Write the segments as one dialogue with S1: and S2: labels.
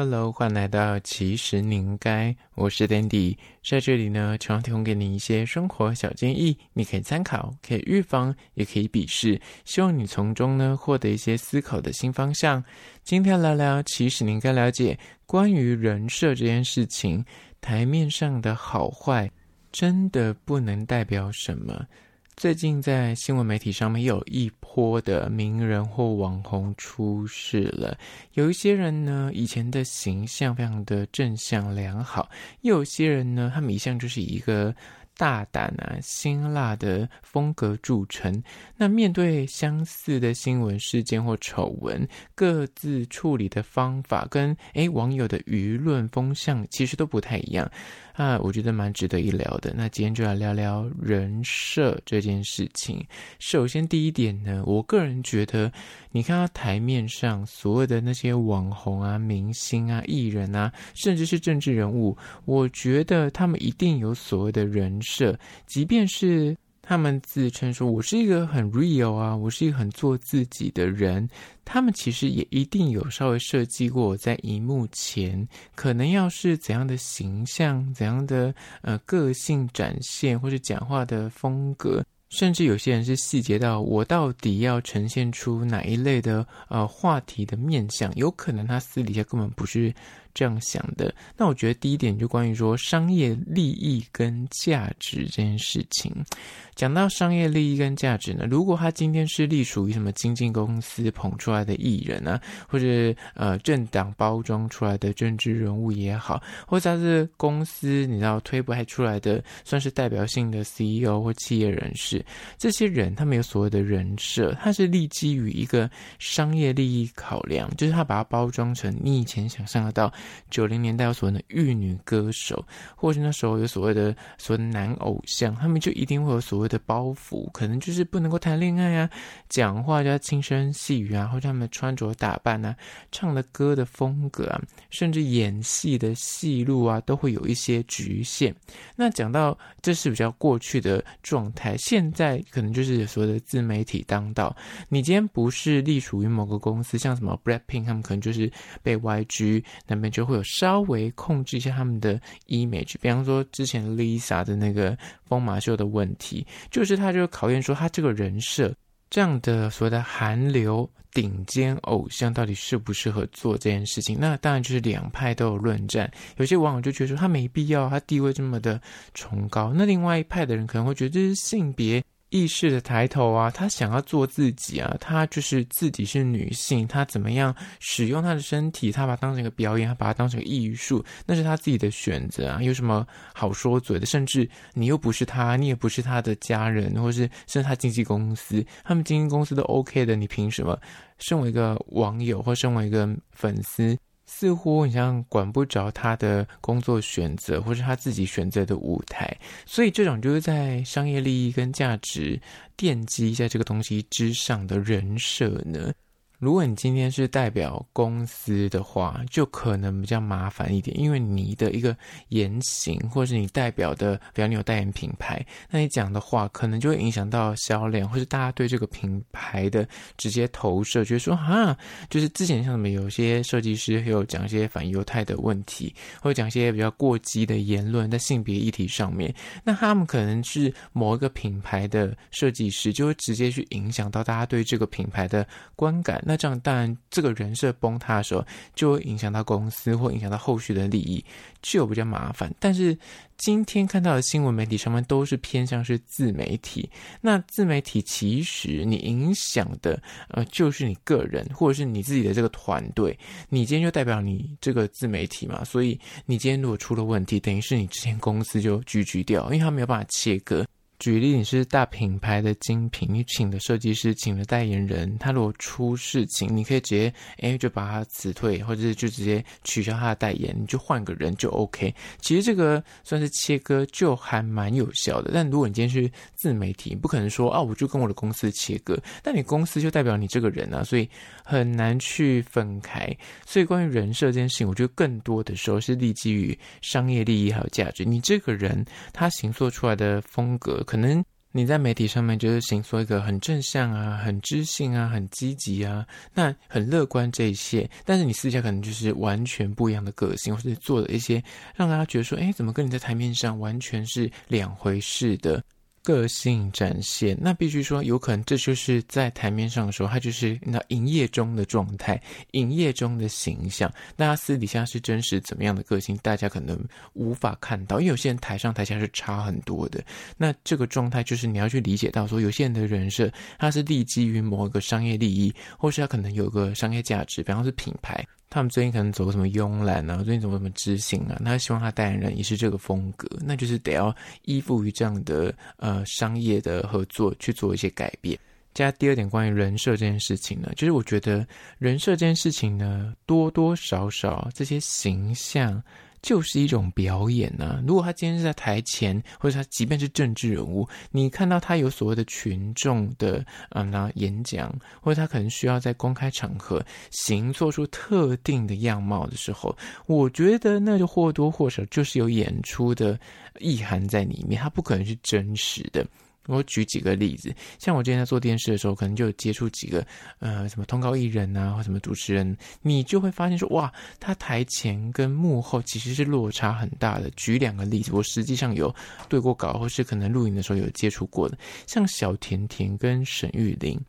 S1: Hello，欢迎来到其实你应该，我是 Dandy，在这里呢，常常提供给你一些生活小建议，你可以参考，可以预防，也可以比视，希望你从中呢获得一些思考的新方向。今天聊聊，其实你应该了解关于人设这件事情，台面上的好坏，真的不能代表什么。最近在新闻媒体上面有一波的名人或网红出事了，有一些人呢，以前的形象非常的正向良好，又有些人呢，他们一向就是一个大胆啊、辛辣的风格著称。那面对相似的新闻事件或丑闻，各自处理的方法跟诶网友的舆论风向其实都不太一样。啊，我觉得蛮值得一聊的。那今天就来聊聊人设这件事情。首先，第一点呢，我个人觉得，你看到台面上所有的那些网红啊、明星啊、艺人啊，甚至是政治人物，我觉得他们一定有所谓的人设，即便是。他们自称说：“我是一个很 real 啊，我是一个很做自己的人。”他们其实也一定有稍微设计过，在荧幕前可能要是怎样的形象、怎样的呃个性展现，或是讲话的风格，甚至有些人是细节到我到底要呈现出哪一类的呃话题的面相，有可能他私底下根本不是。这样想的，那我觉得第一点就关于说商业利益跟价值这件事情。讲到商业利益跟价值呢，如果他今天是隶属于什么经纪公司捧出来的艺人啊，或者呃政党包装出来的政治人物也好，或者他是公司你知道推不开出来的，算是代表性的 CEO 或企业人士，这些人他们有所谓的人设，他是立基于一个商业利益考量，就是他把它包装成你以前想象得到。九零年代有所谓的玉女歌手，或是那时候有所谓的所谓男偶像，他们就一定会有所谓的包袱，可能就是不能够谈恋爱啊，讲话就要轻声细语啊，或者他们穿着打扮啊，唱的歌的风格啊，甚至演戏的戏路啊，都会有一些局限。那讲到这是比较过去的状态，现在可能就是所谓的自媒体当道。你今天不是隶属于某个公司，像什么 Blackpink，他们可能就是被 YG 那边。就会有稍微控制一下他们的 image，比方说之前 Lisa 的那个疯马秀的问题，就是他就考验说他这个人设这样的所谓的韩流顶尖偶像到底适不适合做这件事情。那当然就是两派都有论战，有些网友就觉得说他没必要，他地位这么的崇高。那另外一派的人可能会觉得这是性别。意识的抬头啊，他想要做自己啊，他就是自己是女性，他怎么样使用他的身体，他把它当成一个表演，他把它当成艺术，那是他自己的选择啊，有什么好说嘴的？甚至你又不是他，你也不是他的家人，或是甚至他经纪公司，他们经纪公司都 OK 的，你凭什么？身为一个网友或身为一个粉丝？似乎你像管不着他的工作选择，或是他自己选择的舞台，所以这种就是在商业利益跟价值奠基在这个东西之上的人设呢。如果你今天是代表公司的话，就可能比较麻烦一点，因为你的一个言行，或是你代表的，比方你有代言品牌，那你讲的话可能就会影响到销量，或是大家对这个品牌的直接投射，觉得说哈，就是之前像什么有些设计师有讲一些反犹太的问题，或者讲一些比较过激的言论在性别议题上面，那他们可能是某一个品牌的设计师，就会直接去影响到大家对这个品牌的观感。那这样，当然，这个人设崩塌的时候，就会影响到公司，或影响到后续的利益，就比较麻烦。但是今天看到的新闻媒体上面都是偏向是自媒体，那自媒体其实你影响的，呃，就是你个人，或者是你自己的这个团队。你今天就代表你这个自媒体嘛，所以你今天如果出了问题，等于是你之前公司就 GG 掉，因为他没有办法切割。举例，你是大品牌的精品，你请的设计师，请的代言人，他如果出事情，你可以直接哎就把他辞退，或者是就直接取消他的代言，你就换个人就 OK。其实这个算是切割，就还蛮有效的。但如果你今天是自媒体，不可能说啊，我就跟我的公司切割，但你公司就代表你这个人啊，所以很难去分开。所以关于人设这件事情，我觉得更多的时候是立基于商业利益还有价值。你这个人他行塑出来的风格。可能你在媒体上面就是行说一个很正向啊、很知性啊、很积极啊，那很乐观这一些，但是你私下可能就是完全不一样的个性，或者做了一些让大家觉得说，哎，怎么跟你在台面上完全是两回事的。个性展现，那必须说，有可能这就是在台面上的时候，他就是那营业中的状态，营业中的形象。那他私底下是真实怎么样的个性，大家可能无法看到，因为有些人台上台下是差很多的。那这个状态就是你要去理解到，说有些人的人设，他是立基于某一个商业利益，或是他可能有个商业价值，比方是品牌。他们最近可能走什么慵懒啊，最近走什么知性啊？他希望他代言人也是这个风格，那就是得要依附于这样的呃商业的合作去做一些改变。加第二点关于人设这件事情呢，就是我觉得人设这件事情呢，多多少少这些形象。就是一种表演呢、啊。如果他今天是在台前，或者他即便是政治人物，你看到他有所谓的群众的嗯那演讲，或者他可能需要在公开场合行做出特定的样貌的时候，我觉得那就或多或少就是有演出的意涵在里面，他不可能是真实的。我举几个例子，像我之前在做电视的时候，可能就有接触几个呃什么通告艺人啊，或什么主持人，你就会发现说，哇，他台前跟幕后其实是落差很大的。举两个例子，我实际上有对过稿，或是可能录影的时候有接触过的，像小甜甜跟沈玉琳，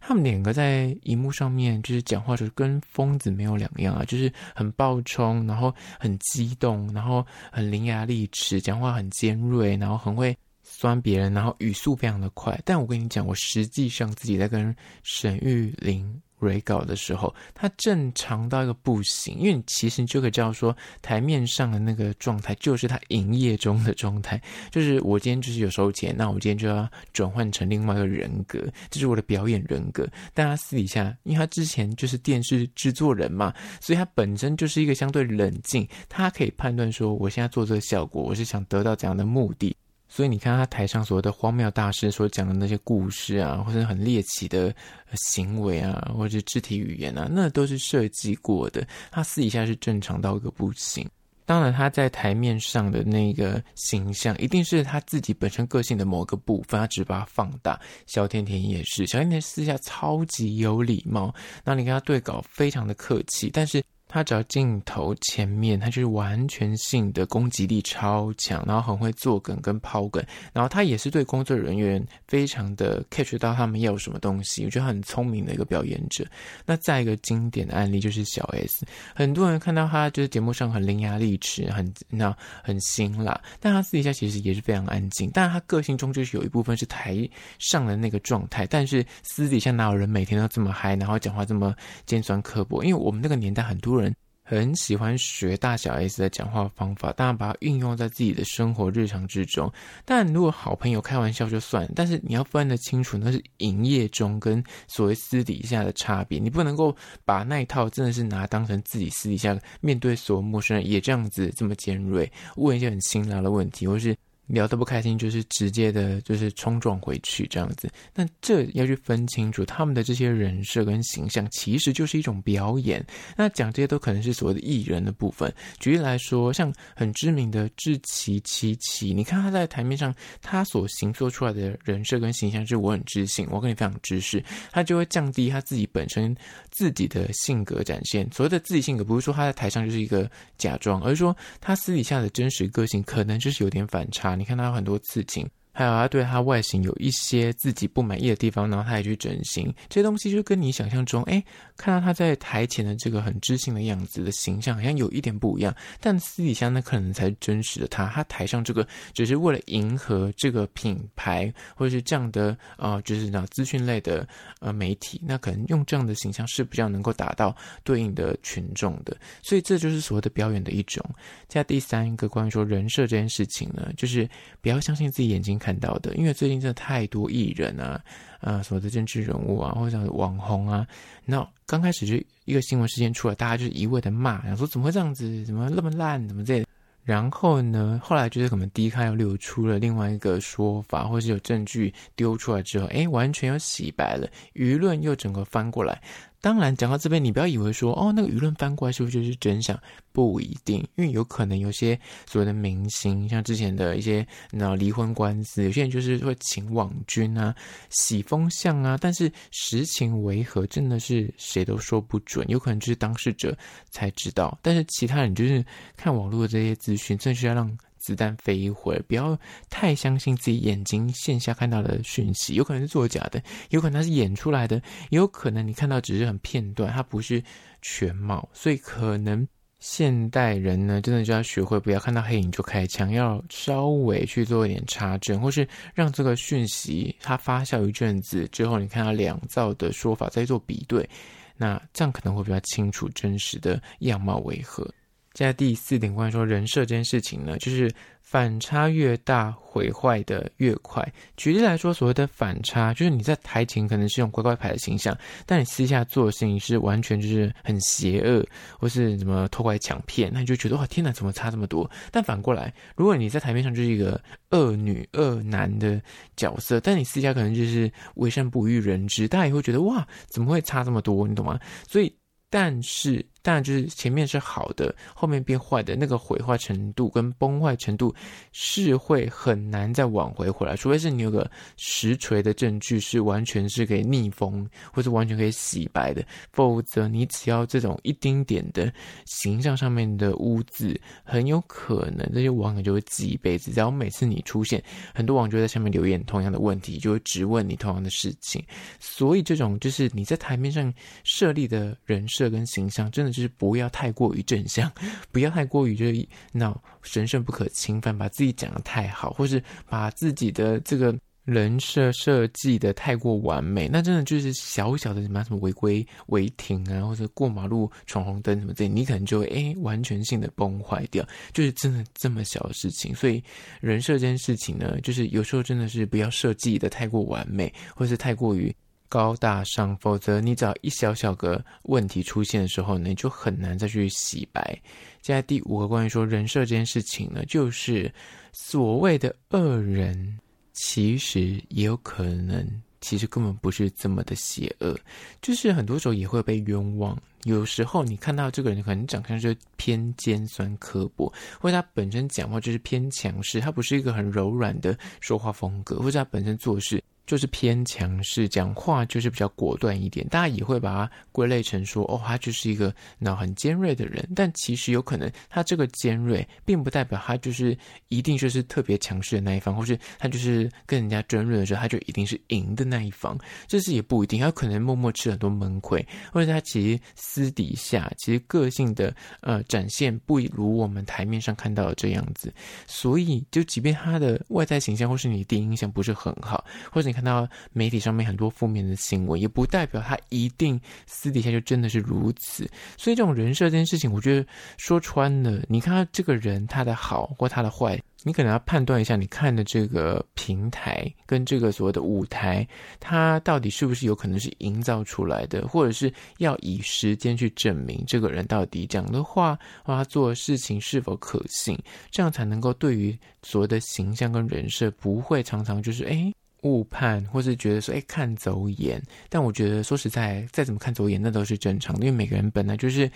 S1: 他们两个在荧幕上面就是讲话时候跟疯子没有两样啊，就是很暴冲，然后很激动，然后很伶牙俐齿，讲话很尖锐，然后很会。酸别人，然后语速非常的快。但我跟你讲，我实际上自己在跟沈玉琳 re 稿的时候，他正常到一个不行。因为你其实你就可以知道说，台面上的那个状态就是他营业中的状态。就是我今天就是有收钱，那我今天就要转换成另外一个人格，这是我的表演人格。但他私底下，因为他之前就是电视制作人嘛，所以他本身就是一个相对冷静，他可以判断说，我现在做这个效果，我是想得到怎样的目的。所以你看他台上所谓的荒谬大师所讲的那些故事啊，或者很猎奇的行为啊，或者肢体语言啊，那都是设计过的。他私底下是正常到一个不行。当然他在台面上的那个形象，一定是他自己本身个性的某个部分，他只把它放大。小甜甜也是，小甜甜私下超级有礼貌，那你跟他对稿非常的客气，但是。他只要镜头前面，他就是完全性的攻击力超强，然后很会做梗跟抛梗，然后他也是对工作人员非常的 catch 到他们要有什么东西，我觉得很聪明的一个表演者。那再一个经典的案例就是小 S，很多人看到他就是节目上很伶牙俐齿，很那很辛辣，但他私底下其实也是非常安静，但他个性中就是有一部分是台上的那个状态，但是私底下哪有人每天都这么嗨，然后讲话这么尖酸刻薄？因为我们那个年代很多人。很喜欢学大小 S 的讲话方法，当然把它运用在自己的生活日常之中。但如果好朋友开玩笑就算，但是你要分得清楚，那是营业中跟所谓私底下的差别。你不能够把那一套真的是拿当成自己私底下面对所有陌生人也这样子这么尖锐，问一些很辛辣的问题，或是。聊得不开心，就是直接的，就是冲撞回去这样子。那这要去分清楚他们的这些人设跟形象，其实就是一种表演。那讲这些都可能是所谓的艺人的部分。举例来说，像很知名的志祺七七，你看他在台面上，他所形塑出来的人设跟形象，是我很知性，我跟你非常知识，他就会降低他自己本身自己的性格展现。所谓的自己性格，不是说他在台上就是一个假装，而是说他私底下的真实个性，可能就是有点反差。你看它有很多刺青。还有他对他外形有一些自己不满意的地方，然后他也去整形，这些东西就跟你想象中，哎，看到他在台前的这个很知性的样子的形象，好像有一点不一样。但私底下那可能才是真实的他，他台上这个只是为了迎合这个品牌，或者是这样的啊、就是那资讯类的呃媒体，那可能用这样的形象是比较能够达到对应的群众的。所以这就是所谓的表演的一种。加第三个关于说人设这件事情呢，就是不要相信自己眼睛看到的，因为最近真的太多艺人啊，啊，所谓的政治人物啊，或者网红啊，那刚开始就一个新闻事件出来，大家就是一味的骂，然后说怎么会这样子，怎么那么烂，怎么这？然后呢，后来就是可能 D 卡又流出了另外一个说法，或是有证据丢出来之后，哎，完全又洗白了，舆论又整个翻过来。当然，讲到这边，你不要以为说哦，那个舆论翻过来是不是就是真相？不一定，因为有可能有些所谓的明星，像之前的一些那离婚官司，有些人就是会请网军啊洗风向啊，但是实情为何，真的是谁都说不准，有可能就是当事者才知道。但是其他人就是看网络的这些资讯，真的是要让。子弹飞一会儿，不要太相信自己眼睛线下看到的讯息，有可能是作假的，有可能它是演出来的，也有可能你看到只是很片段，它不是全貌。所以可能现代人呢，真的就要学会不要看到黑影就开枪，要稍微去做一点查证，或是让这个讯息它发酵一阵子之后，你看到两造的说法再做比对，那这样可能会比较清楚真实的样貌为何。在第四点，关于说人设这件事情呢，就是反差越大，毁坏的越快。举例来说，所谓的反差，就是你在台前可能是用乖乖牌的形象，但你私下做的事情是完全就是很邪恶，或是什么偷拐抢骗，那你就觉得哇，天哪，怎么差这么多？但反过来，如果你在台面上就是一个恶女恶男的角色，但你私下可能就是为善不欲人知，大家也会觉得哇，怎么会差这么多？你懂吗？所以，但是。当然，就是前面是好的，后面变坏的那个毁坏程度跟崩坏程度是会很难再挽回回来，除非是你有个实锤的证据是完全是可以逆风或是完全可以洗白的，否则你只要这种一丁点的形象上面的污渍，很有可能这些网友就会记一辈子。只要每次你出现，很多网友就在下面留言同样的问题，就会质问你同样的事情。所以这种就是你在台面上设立的人设跟形象，真的。就是不要太过于正向，不要太过于就是那神圣不可侵犯，把自己讲的太好，或是把自己的这个人设设计的太过完美，那真的就是小小的什么什么违规违停啊，或者过马路闯红灯什么这，你可能就会哎完全性的崩坏掉，就是真的这么小的事情。所以人设这件事情呢，就是有时候真的是不要设计的太过完美，或是太过于。高大上，否则你只要一小小个问题出现的时候呢，你就很难再去洗白。接下来第五个关于说人设这件事情呢，就是所谓的恶人，其实也有可能，其实根本不是这么的邪恶，就是很多时候也会被冤枉。有时候你看到这个人可能长相就偏尖酸刻薄，或者他本身讲话就是偏强势，他不是一个很柔软的说话风格，或者他本身做事。就是偏强势，讲话就是比较果断一点，大家也会把它归类成说，哦，他就是一个脑很尖锐的人。但其实有可能，他这个尖锐，并不代表他就是一定就是特别强势的那一方，或是他就是跟人家争论的时候，他就一定是赢的那一方。这是也不一定，他可能默默吃很多闷亏，或者他其实私底下其实个性的呃展现不如我们台面上看到的这样子。所以，就即便他的外在形象或是你第一印象不是很好，或者你。看到媒体上面很多负面的新闻，也不代表他一定私底下就真的是如此。所以这种人设这件事情，我觉得说穿了，你看他这个人他的好或他的坏，你可能要判断一下，你看的这个平台跟这个所谓的舞台，它到底是不是有可能是营造出来的，或者是要以时间去证明这个人到底讲的话或他做的事情是否可信，这样才能够对于所谓的形象跟人设不会常常就是哎。误判，或是觉得说，哎，看走眼。但我觉得说实在，再怎么看走眼，那都是正常的，因为每个人本来就是。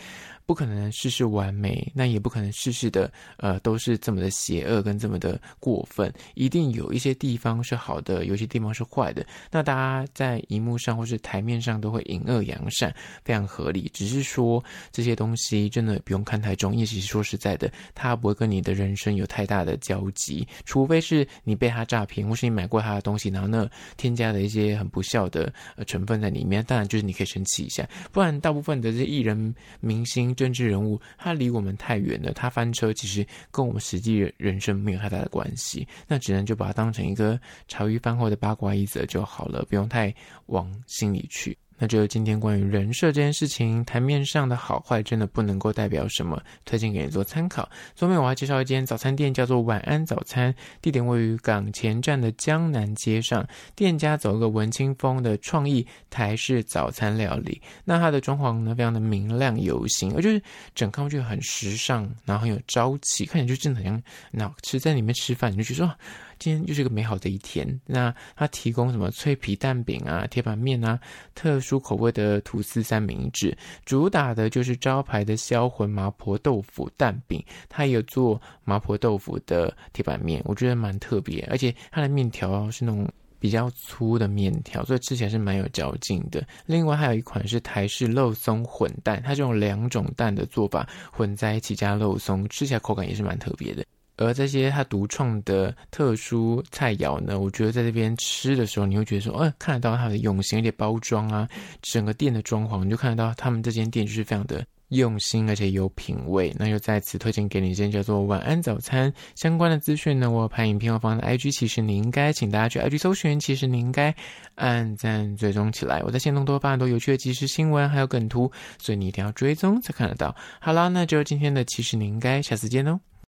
S1: 不可能事事完美，那也不可能事事的呃都是这么的邪恶跟这么的过分，一定有一些地方是好的，有些地方是坏的。那大家在荧幕上或是台面上都会隐恶扬善，非常合理。只是说这些东西真的不用看太重，因为其实说实在的，它不会跟你的人生有太大的交集，除非是你被他诈骗，或是你买过他的东西，然后呢添加了一些很不孝的呃成分在里面，当然就是你可以生气一下。不然大部分的这些艺人明星。政治人物，他离我们太远了，他翻车其实跟我们实际人生没有太大的关系，那只能就把它当成一个茶余饭后的八卦一则就好了，不用太往心里去。那就是今天关于人设这件事情，台面上的好坏真的不能够代表什么，推荐给你做参考。后面我要介绍一间早餐店，叫做晚安早餐，地点位于港前站的江南街上，店家走个文青风的创意台式早餐料理。那它的装潢呢，非常的明亮有型，而就是整看上去很时尚，然后很有朝气，看起来就真的很像，那吃在里面吃饭你就觉得说。今天又是个美好的一天。那它提供什么脆皮蛋饼啊、铁板面啊、特殊口味的吐司三明治，主打的就是招牌的销魂麻婆豆腐蛋饼。它也有做麻婆豆腐的铁板面，我觉得蛮特别，而且它的面条是那种。比较粗的面条，所以吃起来是蛮有嚼劲的。另外还有一款是台式肉松混蛋，它是用两种蛋的做法混在一起加肉松，吃起来口感也是蛮特别的。而这些他独创的特殊菜肴呢，我觉得在这边吃的时候，你会觉得说，哦，看得到他的用心，而且包装啊，整个店的装潢，你就看得到他们这间店就是非常的。用心而且有品味，那就在此推荐给你一件叫做“晚安早餐”相关的资讯呢。我拍影片后放在 IG，其实你应该请大家去 IG 搜寻，其实你应该按赞追踪起来。我在线动多发很多有趣的即时新闻，还有梗图，所以你一定要追踪才看得到。好啦，那就今天的其实你应该，下次见喽。